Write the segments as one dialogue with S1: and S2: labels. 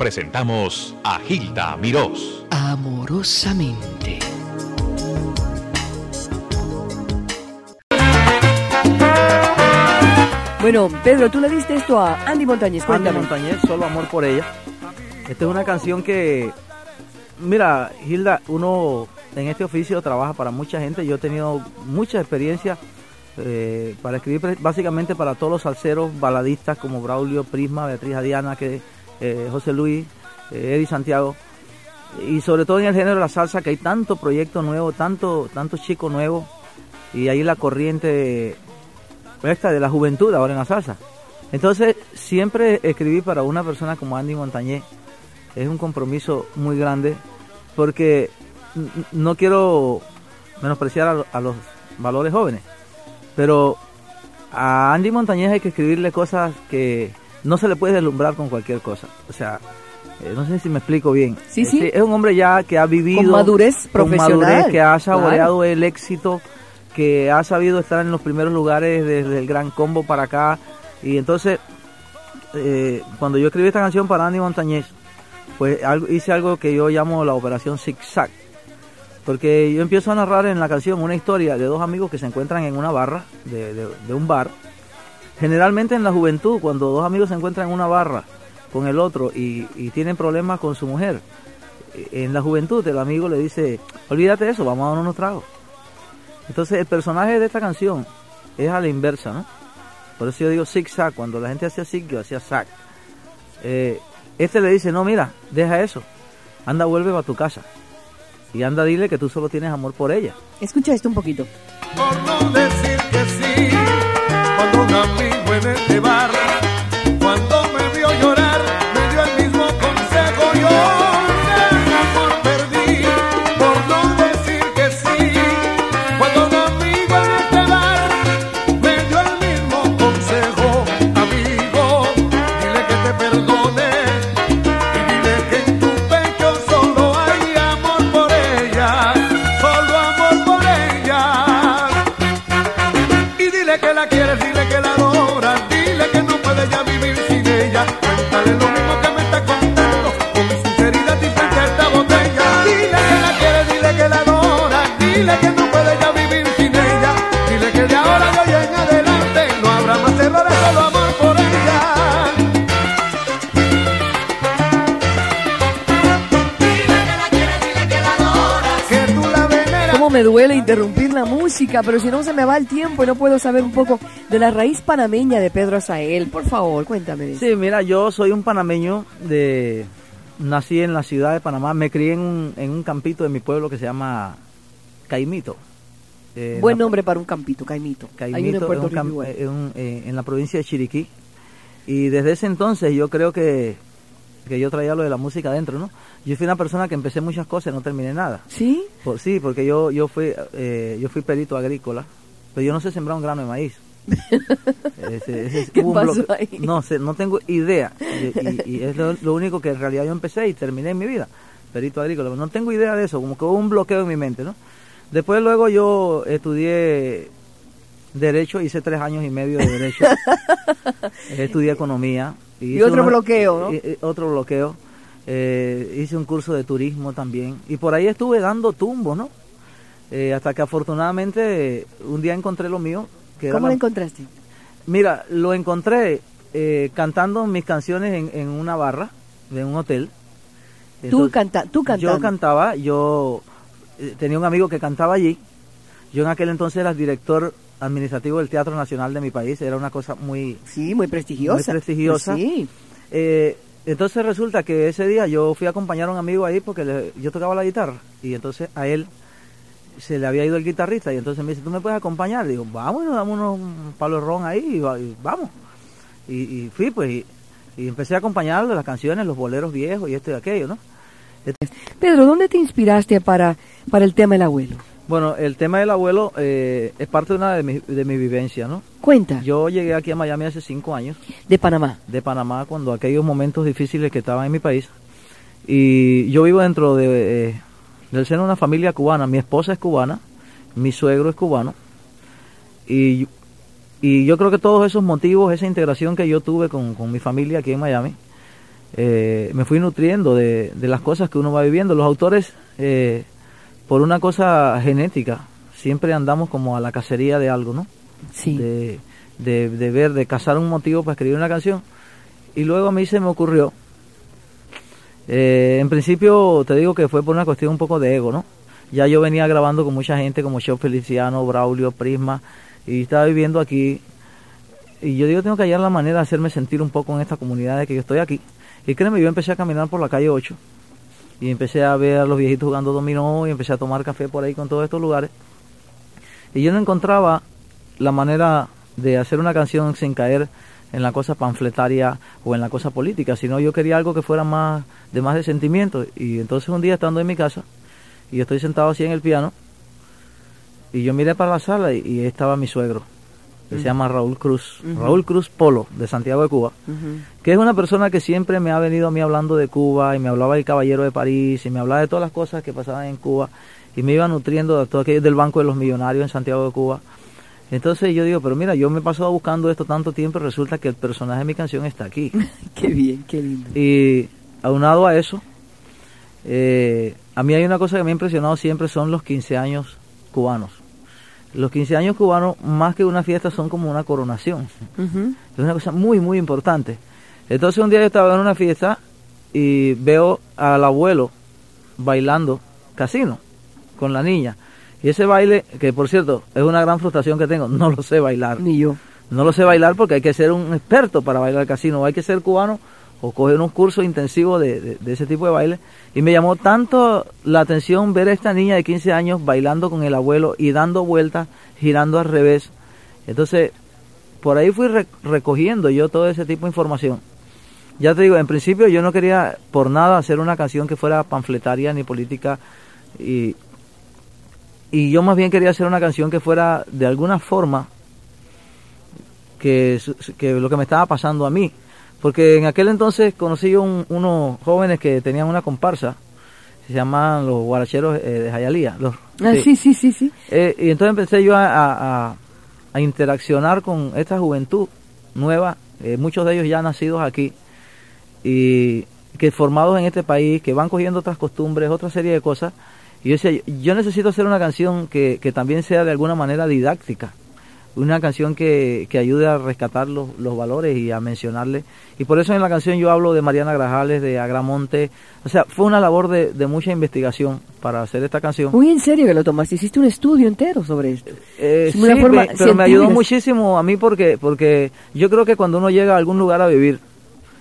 S1: presentamos a Gilda Mirós.
S2: Amorosamente. Bueno, Pedro, tú le diste esto a Andy Montañez,
S3: Andy
S2: cuéntame.
S3: Montañez, Solo Amor por Ella. Esta es una canción que, mira, Hilda, uno en este oficio trabaja para mucha gente. Yo he tenido mucha experiencia eh, para escribir básicamente para todos los salseros, baladistas como Braulio, Prisma, Beatriz Adiana, que, eh, José Luis, eh, Eddie Santiago. Y sobre todo en el género de la salsa, que hay tanto proyecto nuevo, tanto, tanto chico nuevo. Y ahí la corriente esta de la juventud ahora en la salsa. Entonces, siempre escribí para una persona como Andy Montañez. Es un compromiso muy grande porque no quiero menospreciar a, a los valores jóvenes, pero a Andy Montañez hay que escribirle cosas que no se le puede deslumbrar con cualquier cosa. O sea, eh, no sé si me explico bien.
S2: Sí, sí.
S3: Es un hombre ya que ha vivido
S2: Con madurez
S3: con
S2: profesional.
S3: madurez, que ha
S2: Claro.
S3: saboreado el éxito, que ha sabido estar en los primeros lugares desde el Gran Combo para acá. Y entonces, eh, cuando yo escribí esta canción para Andy Montañez, pues algo- hice algo que yo llamo la operación zigzag. Porque yo empiezo a narrar en la canción una historia de dos amigos que se encuentran en una barra de, de- de un bar. Generalmente en la juventud, cuando dos amigos se encuentran en una barra con el otro y, y tienen problemas con su mujer, eh, en la juventud el amigo le dice, olvídate de eso, vamos a darnos unos tragos. Entonces el personaje de esta canción es a la inversa, ¿no? Por eso yo digo zigzag, cuando la gente hacía zig, yo hacía zag. Eh, este le dice, no, mira, deja eso, anda, vuelve a tu casa. Y anda, dile que tú solo tienes amor por ella.
S2: Escucha esto un poquito.
S4: por no decir que sí. Un amigo me
S2: duele interrumpir la música, pero si no se me va el tiempo y no puedo saber un poco de la raíz panameña de Pedro Azael. Por favor, cuéntame.
S3: Sí, mira, yo soy un panameño de... Nací en la ciudad de Panamá, me crié en un, en un campito de mi pueblo que se llama Caimito. Eh,
S2: Buen
S3: la-
S2: nombre para un campito, Caimito. En
S3: Caimito
S2: igual.
S3: eh, un- eh, en la provincia de Chiriquí. Y desde ese entonces yo creo que, que yo traía lo de la música adentro, ¿no? Yo fui una persona que empecé muchas cosas y no terminé nada.
S2: ¿Sí?
S3: Por, sí, porque yo, yo, fui, eh, yo fui perito agrícola, pero yo no sé sembrar un grano de maíz. Ese- ese es
S2: ¿Qué pasó ahí?
S3: No sé, no tengo idea. Y, y- y es lo, lo único que en realidad yo empecé y terminé en mi vida, perito agrícola. No tengo idea de eso, como que hubo un bloqueo en mi mente, ¿no? Después luego yo estudié Derecho, hice tres años y medio de Derecho. estudié Economía.
S2: Y otro bloqueo, ¿no?
S3: y- y otro bloqueo. Eh, hice un curso de turismo también. Y por ahí estuve dando tumbos, ¿no? Eh, hasta que afortunadamente un día encontré lo mío. Que
S2: ¿Cómo
S3: la-
S2: lo encontraste?
S3: Mira, lo encontré eh, cantando mis canciones en, en una barra de un hotel.
S2: Tú,
S3: Entonces,
S2: canta, tú cantando.
S3: Yo cantaba, yo eh, tenía un amigo que cantaba allí. Yo en aquel entonces era director administrativo del Teatro Nacional de mi país. Era una cosa muy...
S2: Sí, muy prestigiosa.
S3: Muy prestigiosa.
S2: Pues sí.
S3: Eh, entonces resulta que ese día yo fui a acompañar a un amigo ahí porque le- yo tocaba la guitarra. Y entonces a él se le había ido el guitarrista y entonces me dice, ¿tú me puedes acompañar? digo, vamos, nos damos unos palos ron ahí y, va- y vamos. Y, y fui pues y, y empecé a acompañarlo, las canciones, los boleros viejos y esto y aquello, ¿no?
S2: Pedro, ¿dónde te inspiraste para, para el tema del abuelo?
S3: Bueno, el tema del abuelo eh, es parte de una de mis de mi vivencia, ¿no?
S2: Cuenta,
S3: Yo llegué aquí a Miami hace cinco años,
S2: de Panamá.
S3: de Panamá, cuando aquellos momentos difíciles que estaban en mi país. Y yo vivo dentro de, eh, del seno de una familia cubana. Mi esposa es cubana, mi suegro es cubano. Y, y yo creo que todos esos motivos, esa integración que yo tuve con, con mi familia aquí en Miami, eh, me fui nutriendo de, de, las cosas que uno va viviendo. Los autores, eh, por una cosa genética, siempre andamos como a la cacería de algo, ¿no?
S2: Sí.
S3: De, de, de ver, de cazar un motivo para escribir una canción. Y luego a mí se me ocurrió, eh, en principio te digo que fue por una cuestión un poco de ego, ¿no? Ya yo venía grabando con mucha gente como Show Feliciano, Braulio, Prisma, y estaba viviendo aquí. Y yo digo, tengo que hallar la manera de hacerme sentir un poco en esta comunidad de que yo estoy aquí. Y créeme, yo empecé a caminar por la calle 8 y empecé a ver a los viejitos jugando dominó y empecé a tomar café por ahí con todos estos lugares. Y yo no encontraba la manera de hacer una canción sin caer en la cosa panfletaria o en la cosa política, sino yo quería algo que fuera más de más de sentimiento. Y entonces un día estando en mi casa, y yo estoy sentado así en el piano, y yo miré para la sala y, y estaba mi suegro, que se llama Raúl Cruz, Raúl Cruz Polo, de Santiago de Cuba, que es una persona que siempre me ha venido a mí hablando de Cuba, y me hablaba del Caballero de París, y me hablaba de todas las cosas que pasaban en Cuba, y me iba nutriendo de todo aquello del Banco de los Millonarios en Santiago de Cuba. Entonces yo digo, pero mira, yo me he pasado buscando esto tanto tiempo y resulta que el personaje de mi canción está aquí.
S2: qué bien, qué lindo.
S3: Y aunado a eso, eh, a mí hay una cosa que me ha impresionado siempre son los 15 años cubanos. Los 15 años cubanos, más que una fiesta, son como una coronación. Es una cosa muy, muy importante. Entonces un día yo estaba en una fiesta y veo al abuelo bailando casino con la niña. Y ese baile, que por cierto es una gran frustración que tengo, no lo sé bailar.
S2: Ni yo.
S3: No lo sé bailar porque hay que ser un experto para bailar casino, hay que ser cubano o coger un curso intensivo de, de- de ese tipo de baile. Y me llamó tanto la atención ver a esta niña de 15 años bailando con el abuelo y dando vueltas, girando al revés. Entonces, por ahí fui re- recogiendo yo todo ese tipo de información. Ya te digo, en principio yo no quería por nada hacer una canción que fuera panfletaria ni política y, y yo más bien quería hacer una canción que fuera de alguna forma que, que lo que me estaba pasando a mí. Porque en aquel entonces conocí un- unos jóvenes que tenían una comparsa, se llaman los guaracheros eh, de Jayalía. Los,
S2: Ah, sí, sí, sí, sí.
S3: eh, y entonces empecé yo a, a- a- a interaccionar con esta juventud nueva, eh, muchos de ellos ya nacidos aquí, y que formados en este país, que van cogiendo otras costumbres, otra serie de cosas. Y yo decía, yo necesito hacer una canción que, que también sea de alguna manera didáctica, una canción que, que ayude a rescatar los, los valores y a mencionarle. Y por eso en la canción yo hablo de Mariana Grajales, de Agramonte. O sea, fue una labor de, de mucha investigación para hacer esta canción.
S2: Muy en serio que lo tomaste. Hiciste un estudio entero sobre esto.
S3: Eh,
S2: Es una
S3: sí,
S2: forma
S3: me- pero me ayudó muchísimo a mí porque, porque yo creo que cuando uno llega a algún lugar a vivir,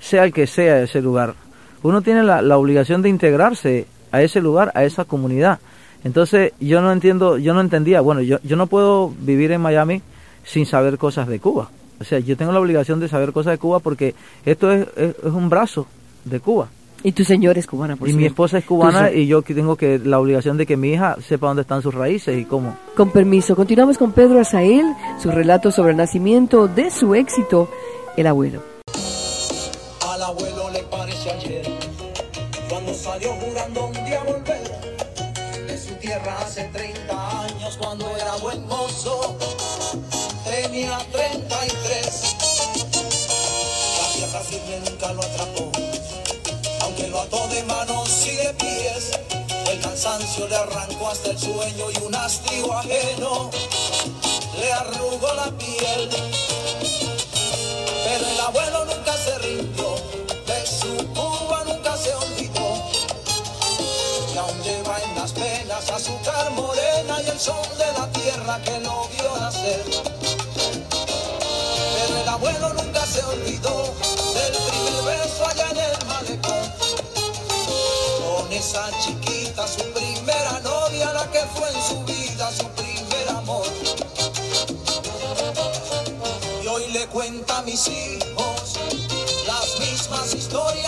S3: sea el que sea ese lugar, uno tiene la, la obligación de integrarse a ese lugar, a esa comunidad. Entonces yo no entiendo, yo no entendía, bueno, yo, yo no puedo vivir en Miami sin saber cosas de Cuba. O sea, yo tengo la obligación de saber cosas de Cuba porque esto es, es, es un brazo de Cuba.
S2: Y tu señora es cubana, por
S3: y mi esposa es cubana y yo que tengo que la obligación de que mi hija sepa dónde están sus raíces y cómo.
S2: Con permiso, continuamos con Pedro Azael, su relato sobre el nacimiento de su éxito, El Abuelo.
S5: Al abuelo le parece ayer, cuando salió jurando un día volver de su tierra hace 30 años, cuando era buen mozo, tenía 33. La tierra firme nunca lo atrapó, aunque lo ató de manos y de pies. El cansancio le arrancó hasta el sueño y un hastío ajeno le arrugó la piel. Pero el abuelo nunca se rindió, de su Cuba nunca se olvidó. Y aún lleva en las penas azúcar morena y el sol de la tierra que lo vio nacer. Olvidó del primer beso allá en el malecón. Con esa chiquita, su primera novia, la que fue en su vida su primer amor. Y hoy le cuenta a mis hijos las mismas historias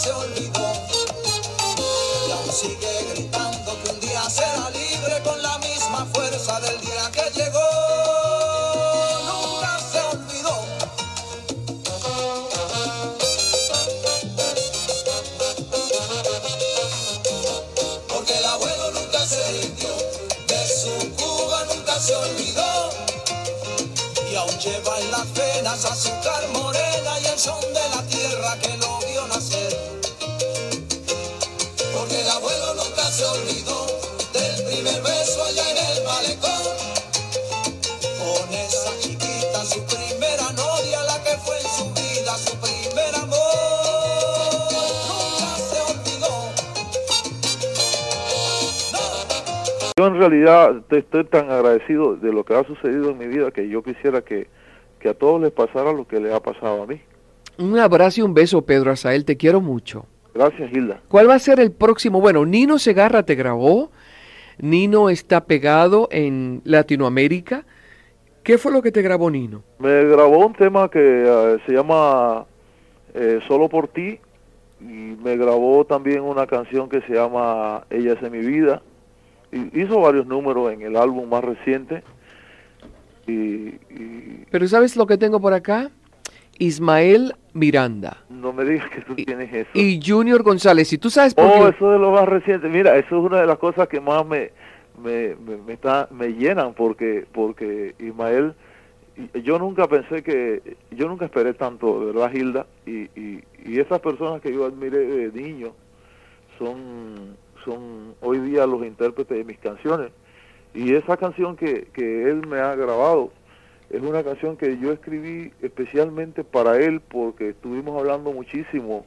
S5: se olvidó. Y aún sigue gritando que un día será libre con la misma fuerza del día
S6: realidad estoy tan agradecido de lo que ha sucedido en mi vida que yo quisiera que, que a todos les pasara lo que le ha pasado a mí.
S2: Un abrazo y un beso, Pedro Azael, te quiero mucho.
S6: Gracias, Hilda.
S2: ¿Cuál va a ser el próximo? Bueno, Nino Segarra te grabó. Nino está pegado en Latinoamérica. ¿Qué fue lo que te grabó Nino?
S6: Me grabó un tema que eh, se llama eh, Solo por ti y me grabó también una canción que se llama Ella es en mi vida. Y hizo varios números en el álbum más reciente. Y, y
S2: Pero ¿sabes lo que tengo por acá? Ismael Miranda
S6: no me digas que tú tienes eso.
S2: y Junior González. ¿Y tú sabes por
S6: Oh,
S2: qué?
S6: eso de lo más reciente. Mira, eso es una de las cosas que más me me, me, me está, me llenan porque porque Ismael, y- yo nunca pensé que, yo nunca esperé tanto, de ¿verdad, Hilda? Y, y, y esas personas que yo admiré de niño son, son hoy día los intérpretes de mis canciones. Y esa canción que, que él me ha grabado es una canción que yo escribí especialmente para él porque estuvimos hablando muchísimo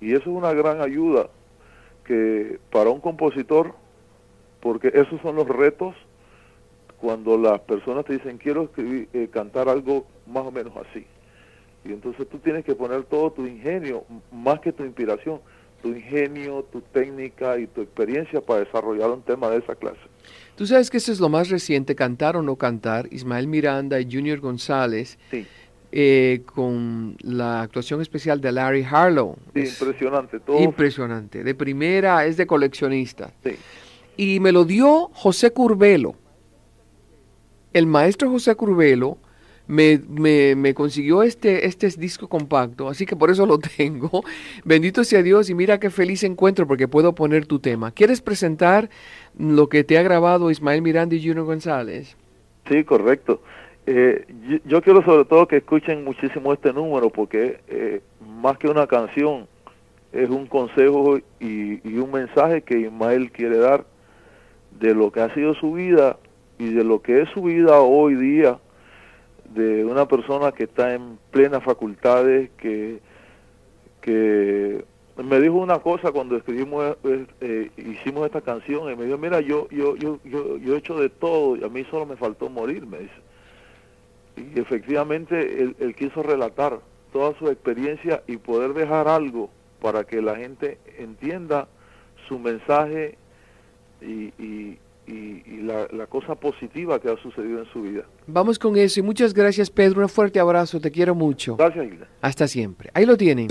S6: y eso es una gran ayuda que para un compositor, porque esos son los retos cuando las personas te dicen quiero escribir, eh, cantar algo más o menos así. Y entonces tú tienes que poner todo tu ingenio, más que tu inspiración, tu ingenio, tu técnica y tu experiencia para desarrollar un tema de esa clase.
S2: Tú sabes que eso es lo más reciente, cantar o no cantar. Ismael Miranda y Junior González
S6: Sí,
S2: eh, con la actuación especial de Larry Harlow.
S6: sí,
S2: Es
S6: impresionante. Todo,
S2: impresionante. De primera es de coleccionista.
S6: sí.
S2: Y me lo dio José Curbelo. El maestro José Curbelo me, me- me consiguió este, este disco compacto, así que por eso lo tengo. Bendito sea Dios y mira qué feliz encuentro porque puedo poner tu tema. ¿Quieres presentar lo que te ha grabado Ismael Miranda y Junior González?
S6: Sí, correcto. Eh, yo, yo quiero sobre todo que escuchen muchísimo este número porque eh, más que una canción es un consejo y, y un mensaje que Ismael quiere dar de lo que ha sido su vida y de lo que es su vida hoy día de una persona que está en plenas facultades que que me dijo una cosa cuando escribimos eh, hicimos esta canción y me dijo mira yo yo yo yo yo he hecho de todo y a mí solo me faltó morir me dice. Y efectivamente él, él quiso relatar toda su experiencia y poder dejar algo para que la gente entienda su mensaje y, y, y- y la, la cosa positiva que ha sucedido en su vida.
S2: Vamos con eso y muchas gracias Pedro, un fuerte abrazo, te quiero mucho.
S6: Gracias, Hilda.
S2: Hasta siempre. Ahí lo tienen.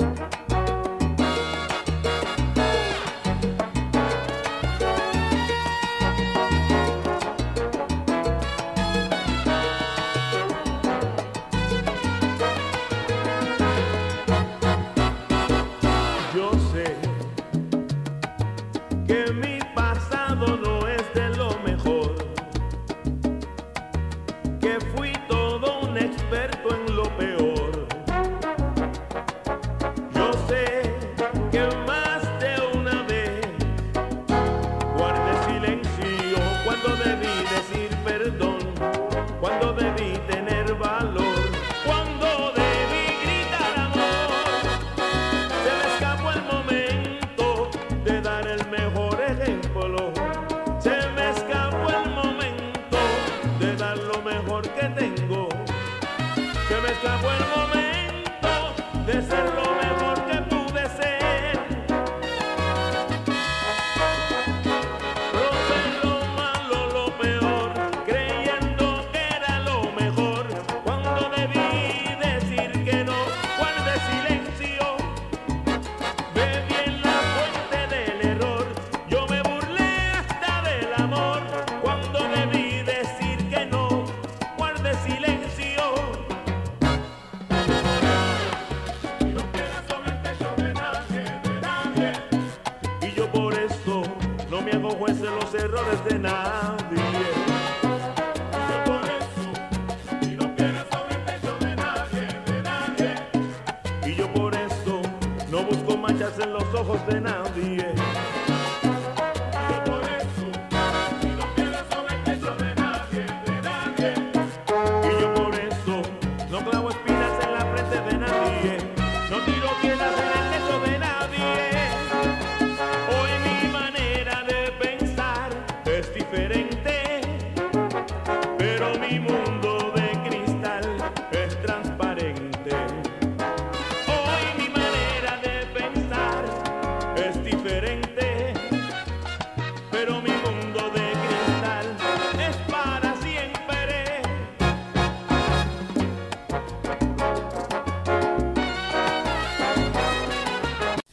S7: manchas en los ojos de nadie.